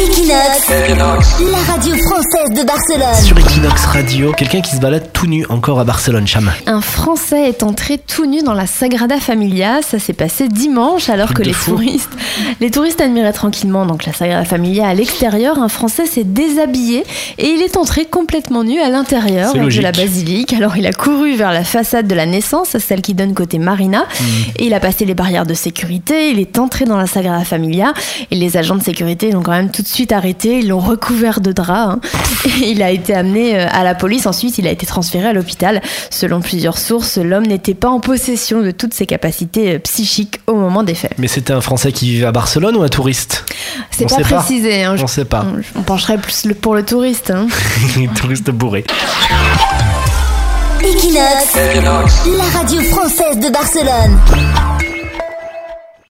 Equinox, la radio française de Barcelone. Sur Equinox Radio, quelqu'un qui se balade tout nu encore à Barcelone, Cham. Un Français est entré tout nu dans la Sagrada Familia. Ça s'est passé dimanche, alors que les fou. touristes, les touristes admiraient tranquillement donc la Sagrada Familia à l'extérieur. Un Français s'est déshabillé et il est entré complètement nu à l'intérieur de la basilique. Alors il a couru vers la façade de la Naissance, celle qui donne côté Marina, Hmm. et il a passé les barrières de sécurité. Il est entré dans la Sagrada Familia et les agents de sécurité l'ont quand même tout de suite arrêté. Ils l'ont recouvert de drap. hein. Et il a été amené euh, à la police. Ensuite, il a été transféré à l'hôpital. Selon plusieurs sources, l'homme n'était pas en possession de toutes ses capacités euh, psychiques au moment des faits. Mais c'était un Français qui vivait à Barcelone ou un touriste? C'est On pas précisé. hein. On sait pas. On, on pencherait plus le- pour le touriste. hein. touriste bourré. Equinox, la radio française de Barcelone.